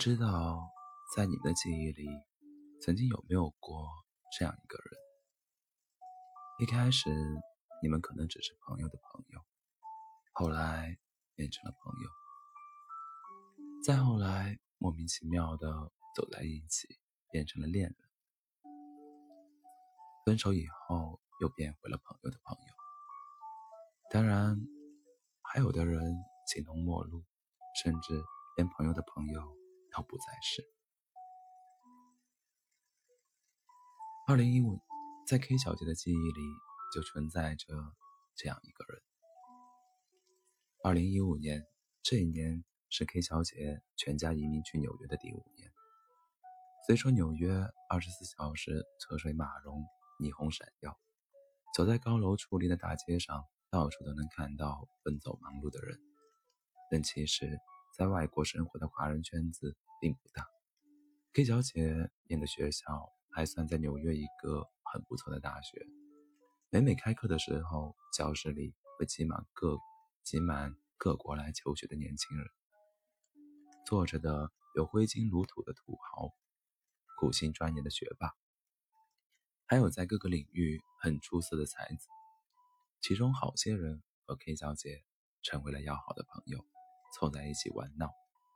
不知道在你的记忆里，曾经有没有过这样一个人？一开始你们可能只是朋友的朋友，后来变成了朋友，再后来莫名其妙的走在一起，变成了恋人。分手以后又变回了朋友的朋友。当然，还有的人形同陌路，甚至连朋友的朋友。都不再是。二零一五，在 K 小姐的记忆里就存在着这样一个人。二零一五年，这一年是 K 小姐全家移民去纽约的第五年。虽说纽约二十四小时车水马龙、霓虹闪耀，走在高楼矗立的大街上，到处都能看到奔走忙碌的人，但其实。在外国生活的华人圈子并不大。K 小姐念的学校还算在纽约一个很不错的大学。每每开课的时候，教室里会挤满各挤满各国来求学的年轻人。坐着的有挥金如土的土豪，苦心钻研的学霸，还有在各个领域很出色的才子。其中好些人和 K 小姐成为了要好的朋友。凑在一起玩闹，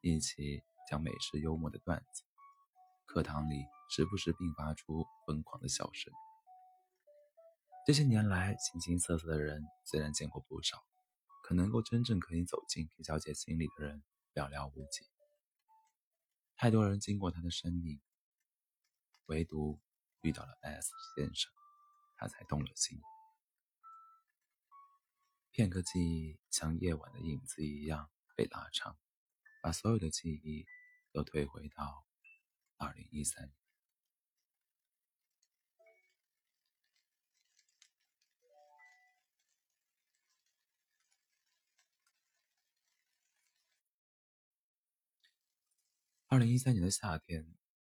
一起讲美食幽默的段子，课堂里时不时并发出疯狂的笑声。这些年来，形形色色的人虽然见过不少，可能够真正可以走进 K 小姐心里的人寥寥无几。太多人经过她的生命，唯独遇到了 S 先生，她才动了心。片刻记忆像夜晚的影子一样。被拉长，把所有的记忆都推回到二零一三年。二零一三年的夏天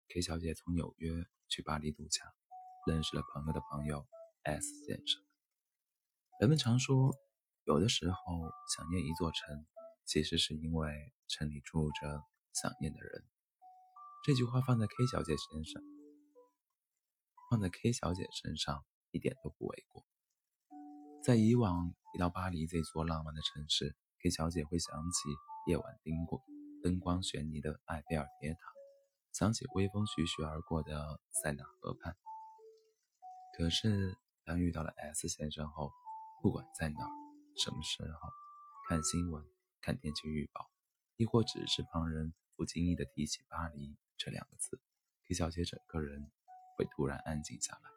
，K 小姐从纽约去巴黎度假，认识了朋友的朋友 S 先生。人们常说，有的时候想念一座城。其实是因为城里住着想念的人。这句话放在 K 小姐身上，放在 K 小姐身上一点都不为过。在以往，一到巴黎这座浪漫的城市，K 小姐会想起夜晚灯光灯光悬疑的埃菲尔铁塔，想起微风徐徐而过的塞纳河畔。可是，当遇到了 S 先生后，不管在哪儿、什么时候，看新闻。看天气预报，亦或只是旁人不经意的提起“巴黎”这两个字，K 小姐整个人会突然安静下来，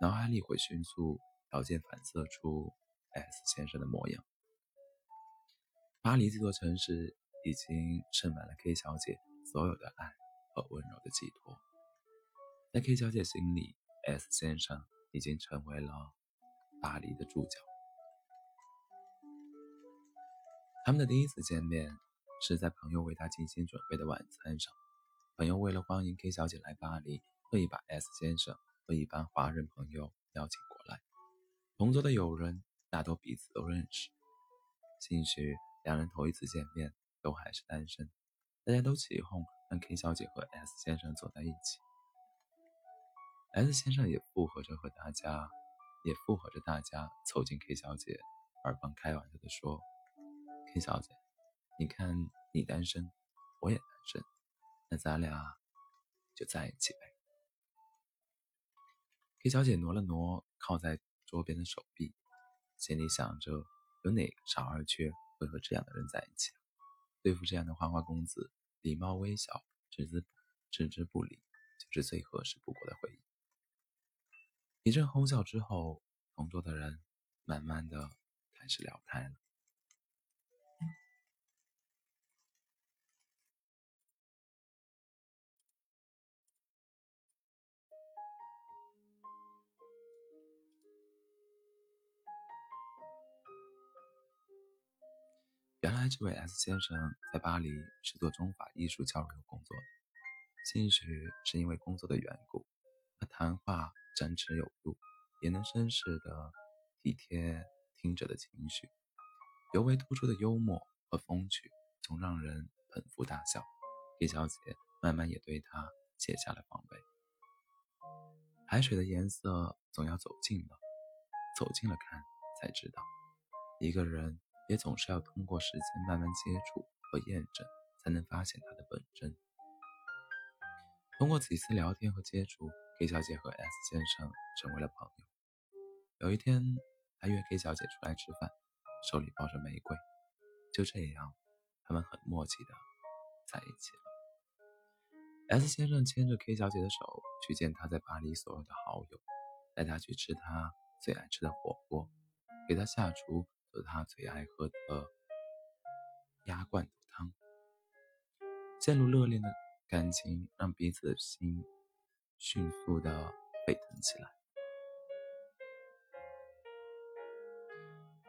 脑海里会迅速条件反射出 S 先生的模样。巴黎这座城市已经盛满了 K 小姐所有的爱和温柔的寄托，在 K 小姐心里，S 先生已经成为了巴黎的主角。他们的第一次见面是在朋友为他精心准备的晚餐上。朋友为了欢迎 K 小姐来巴黎，特意把 S 先生和一帮华人朋友邀请过来。同桌的友人大多彼此都认识，兴许两人头一次见面都还是单身，大家都起哄让 K 小姐和 S 先生坐在一起。S 先生也附和着和大家，也附和着大家凑近 K 小姐，耳旁开玩笑的说。K 小姐，你看你单身，我也单身，那咱俩就在一起呗。K 小姐挪了挪靠在桌边的手臂，心里想着：有哪个傻二缺会和这样的人在一起？对付这样的花花公子，礼貌微笑，置之置之不理，就是最合适不过的回应。一阵哄笑之后，同桌的人慢慢的开始聊开了。原来这位 S 先生在巴黎是做中法艺术交流工作的，兴许是因为工作的缘故，他谈话张弛有度，也能绅士的体贴听者的情绪，尤为突出的幽默和风趣，总让人捧腹大笑。叶小姐慢慢也对他卸下了防备。海水的颜色总要走近了，走近了看才知道。一个人也总是要通过时间慢慢接触和验证，才能发现它的本真。通过几次聊天和接触，K 小姐和 S 先生成为了朋友。有一天，他约 K 小姐出来吃饭，手里抱着玫瑰。就这样，他们很默契的在一起了。S 先生牵着 K 小姐的手去见他在巴黎所有的好友，带她去吃他最爱吃的火锅，给她下厨做他最爱喝的鸭罐头汤。陷入热恋的感情让彼此的心迅速的沸腾起来。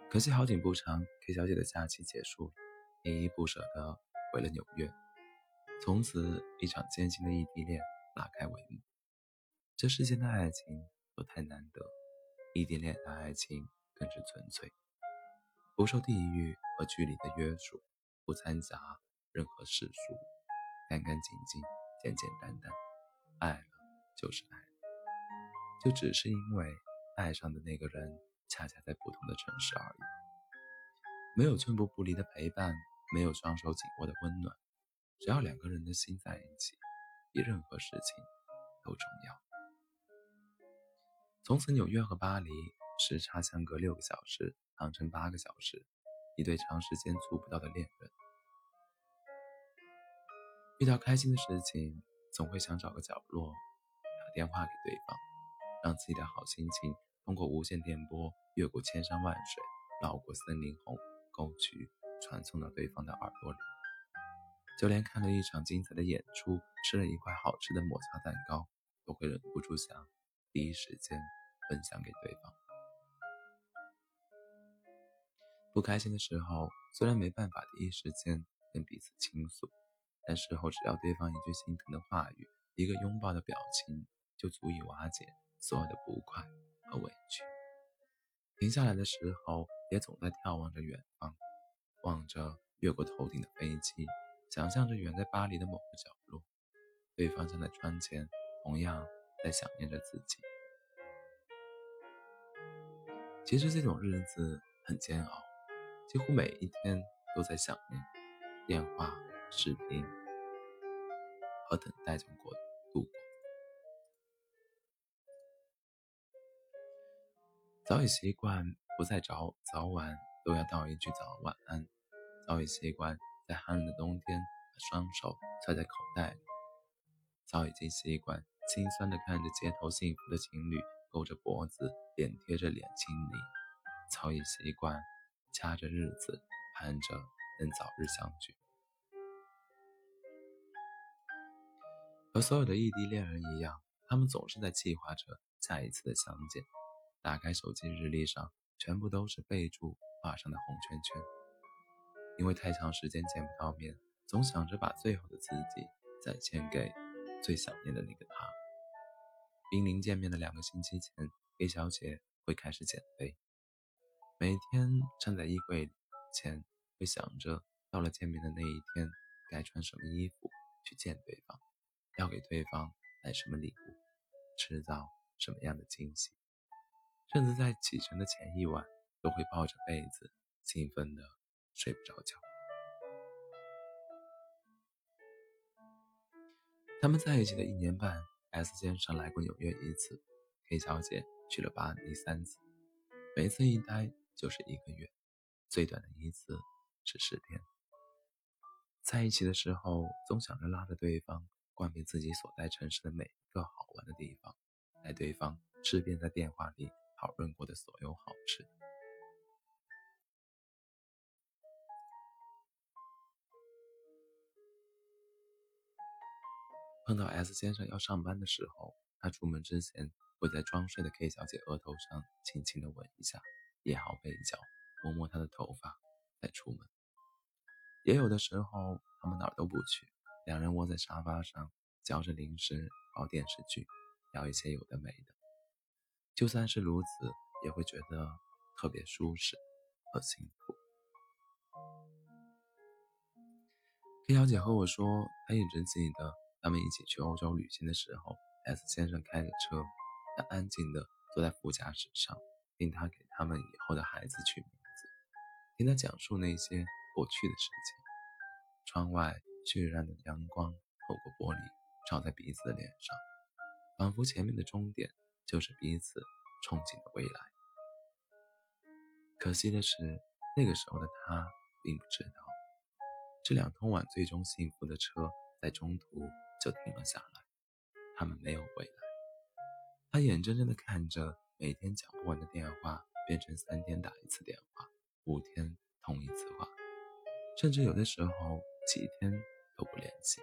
可惜好景不长，K 小姐的假期结束了，依依不舍的回了纽约。从此，一场艰辛的异地恋拉开帷幕。这世间的爱情都太难得，异地恋的爱情更是纯粹，不受地域和距离的约束，不掺杂任何世俗，干干净净，简简单单。爱了就是爱，就只是因为爱上的那个人。恰恰在不同的城市而已，没有寸步不离的陪伴，没有双手紧握的温暖，只要两个人的心在一起，比任何事情都重要。从此，纽约和巴黎时差相隔六个小时，长成八个小时，一对长时间触不到的恋人，遇到开心的事情，总会想找个角落打电话给对方，让自己的好心情。通过无线电波，越过千山万水，绕过森林红沟渠，传送到对方的耳朵里。就连看了一场精彩的演出，吃了一块好吃的抹茶蛋糕，都会忍不住想第一时间分享给对方。不开心的时候，虽然没办法第一时间跟彼此倾诉，但事后只要对方一句心疼的话语，一个拥抱的表情，就足以瓦解所有的不快。和委屈，停下来的时候，也总在眺望着远方，望着越过头顶的飞机，想象着远在巴黎的某个角落，对方站在窗前，同样在想念着自己。其实这种日子很煎熬，几乎每一天都在想念，电话、视频和等待中过度过。早已习惯不再早早晚都要道一句早晚安，早已习惯在寒冷的冬天把双手揣在口袋里，早已经习惯心酸的看着街头幸福的情侣勾着脖子脸贴着脸亲昵，早已习惯掐着日子盼着能早日相聚。和所有的异地恋人一样，他们总是在计划着下一次的相见。打开手机日历上，全部都是备注画上的红圈圈。因为太长时间见不到面，总想着把最好的自己再献给最想念的那个他。濒临见面的两个星期前，A 小姐会开始减肥，每天站在衣柜前，会想着到了见面的那一天，该穿什么衣服去见对方，要给对方买什么礼物，制造什么样的惊喜。甚至在启程的前一晚，都会抱着被子，兴奋的睡不着觉。他们在一起的一年半，S 先生来过纽约一次，K 小姐去了巴黎三次，每次一待就是一个月，最短的一次是十天。在一起的时候，总想着拉着对方逛遍自己所在城市的每一个好玩的地方，带对方吃遍在电话里。讨论过的所有好吃。碰到 S 先生要上班的时候，他出门之前会在装睡的 K 小姐额头上轻轻的吻一下，掖好被角，摸摸她的头发，再出门。也有的时候，他们哪儿都不去，两人窝在沙发上，嚼着零食，熬电视剧，聊一些有的没的。就算是如此，也会觉得特别舒适和幸福。K 小姐和我说，她一直记得他们一起去欧洲旅行的时候，S 先生开着车，他安静的坐在副驾驶上，听他给他们以后的孩子取名字，听他讲述那些过去的事情。窗外绚烂的阳光透过玻璃照在彼此的脸上，仿佛前面的终点就是彼此憧憬的未来。可惜的是，那个时候的他并不知道，这辆通往最终幸福的车在中途就停了下来。他们没有未来。他眼睁睁地看着每天讲不完的电话变成三天打一次电话，五天通一次话，甚至有的时候几天都不联系。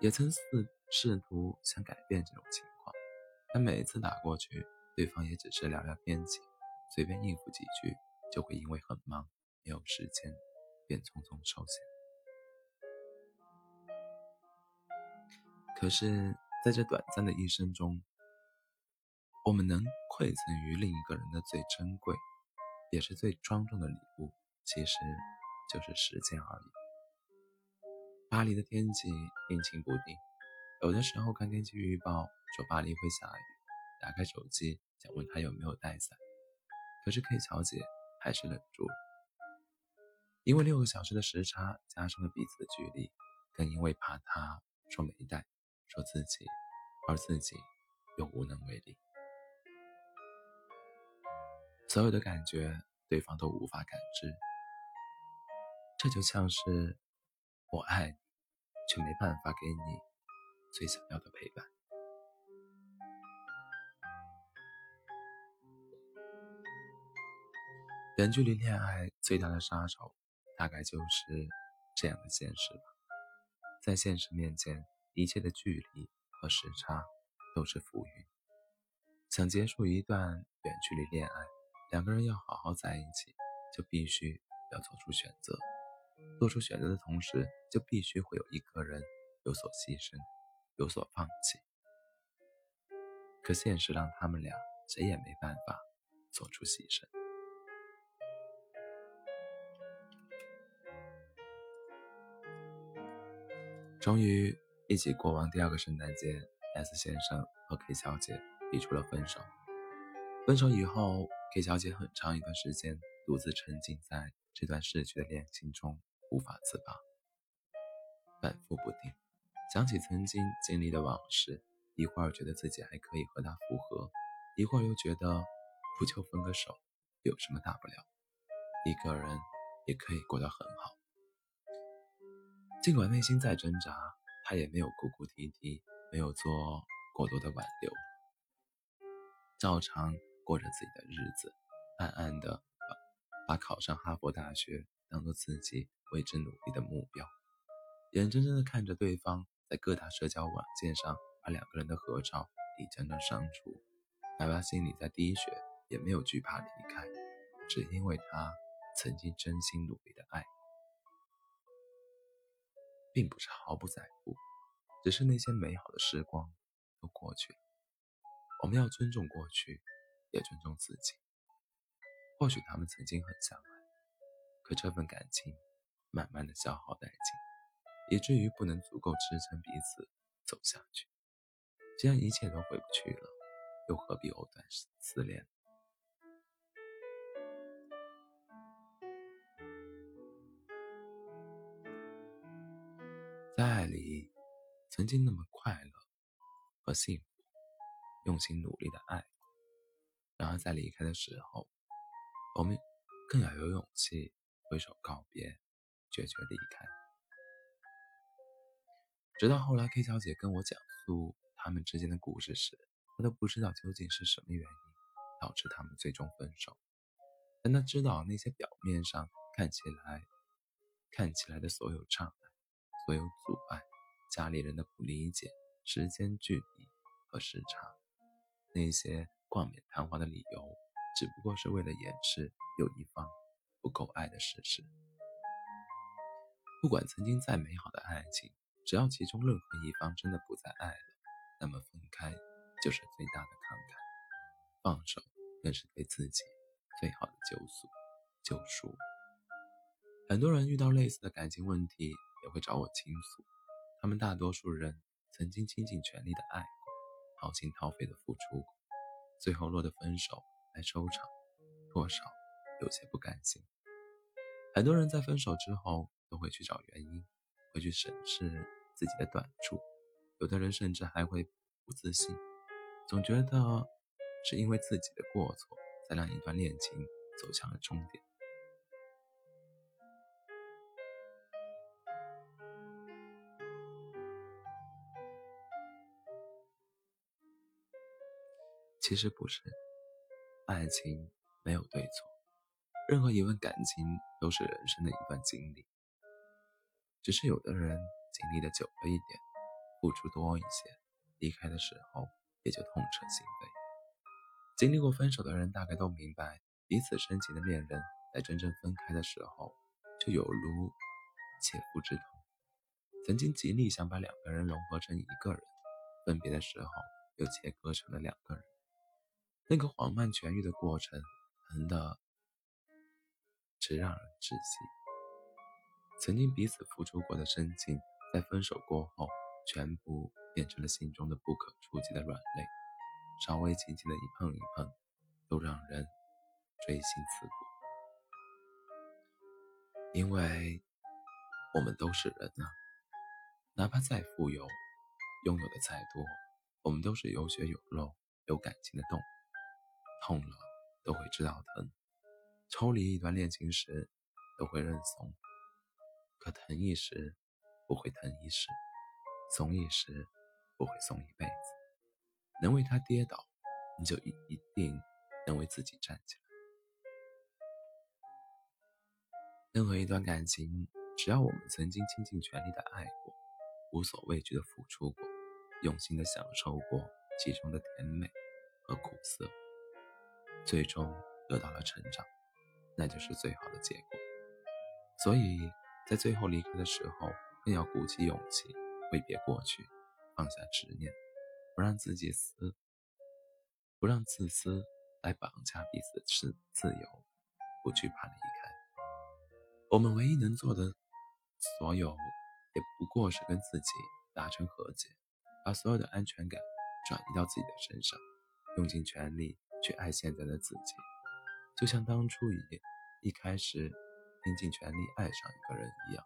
也曾试试图想改变这种情况，但每一次打过去，对方也只是聊聊天气。随便应付几句，就会因为很忙没有时间，便匆匆收线。可是，在这短暂的一生中，我们能馈赠于另一个人的最珍贵，也是最庄重的礼物，其实就是时间而已。巴黎的天气阴晴不定，有的时候看天气预报说巴黎会下雨，打开手机想问他有没有带伞。可是 K 小姐还是忍住了，因为六个小时的时差加深了彼此的距离，更因为怕他说没带，说自己，而自己又无能为力。所有的感觉，对方都无法感知，这就像是我爱你，却没办法给你最想要的陪伴。远距离恋爱最大的杀手，大概就是这样的现实吧。在现实面前，一切的距离和时差都是浮云。想结束一段远距离恋爱，两个人要好好在一起，就必须要做出选择。做出选择的同时，就必须会有一个人有所牺牲，有所放弃。可现实让他们俩谁也没办法做出牺牲。终于一起过完第二个圣诞节，S 先生和 K 小姐提出了分手。分手以后，K 小姐很长一段时间独自沉浸在这段逝去的恋情中，无法自拔，反复不定，想起曾经经历的往事，一会儿觉得自己还可以和他复合，一会儿又觉得不就分个手，有什么大不了，一个人也可以过得很好。尽管内心在挣扎，他也没有哭哭啼啼，没有做过多的挽留，照常过着自己的日子，暗暗的把把考上哈佛大学当做自己为之努力的目标，眼睁睁的看着对方在各大社交软件上把两个人的合照一张张删除，哪怕心里在滴血，也没有惧怕离开，只因为他曾经真心努力的爱。并不是毫不在乎，只是那些美好的时光都过去了。我们要尊重过去，也尊重自己。或许他们曾经很相爱，可这份感情慢慢的消耗殆尽，以至于不能足够支撑彼此走下去。既然一切都回不去了，又何必藕断丝连？在爱里，曾经那么快乐和幸福，用心努力的爱。然而在离开的时候，我们更要有勇气挥手告别，决绝离开。直到后来，K 小姐跟我讲述他们之间的故事时，她都不知道究竟是什么原因导致他们最终分手。但她知道那些表面上看起来看起来的所有障碍。所有阻碍，家里人的不理解，时间距离和时差，那些冠冕堂皇的理由，只不过是为了掩饰有一方不够爱的事实。不管曾经再美好的爱情，只要其中任何一方真的不再爱了，那么分开就是最大的慷慨，放手更是对自己最好的救赎。救赎。很多人遇到类似的感情问题，也会找我倾诉。他们大多数人曾经倾尽全力的爱过，掏心掏肺的付出过，最后落得分手来收场，多少有些不甘心。很多人在分手之后都会去找原因，会去审视自己的短处，有的人甚至还会不自信，总觉得是因为自己的过错，才让一段恋情走向了终点。其实不是，爱情没有对错，任何一份感情都是人生的一段经历。只是有的人经历的久了一点，付出多一些，离开的时候也就痛彻心扉。经历过分手的人大概都明白，彼此深情的恋人在真正分开的时候，就有如切肤之痛。曾经极力想把两个人融合成一个人，分别的时候又切割成了两个人。那个缓慢痊愈的过程，疼的直让人窒息。曾经彼此付出过的深情，在分手过后，全部变成了心中的不可触及的软肋，稍微轻轻的一碰一碰，都让人锥心刺骨。因为我们都是人啊，哪怕再富有，拥有的再多，我们都是有血有肉、有感情的动物。痛了都会知道疼，抽离一段恋情时都会认怂，可疼一时不会疼一世，怂一时不会怂一辈子。能为他跌倒，你就一一定能为自己站起来。任何一段感情，只要我们曾经倾尽全力的爱过，无所畏惧的付出过，用心的享受过其中的甜美和苦涩。最终得到了成长，那就是最好的结果。所以在最后离开的时候，更要鼓起勇气挥别过去，放下执念，不让自己私，不让自私来绑架彼此的自自由，不惧怕离开。我们唯一能做的，所有也不过是跟自己达成和解，把所有的安全感转移到自己的身上，用尽全力。去爱现在的自己，就像当初一一开始拼尽全力爱上一个人一样。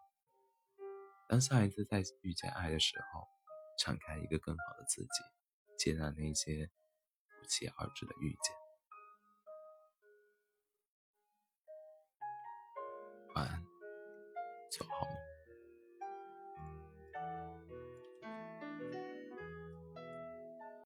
当下一次再遇见爱的时候，敞开一个更好的自己，接纳那些不期而至的遇见。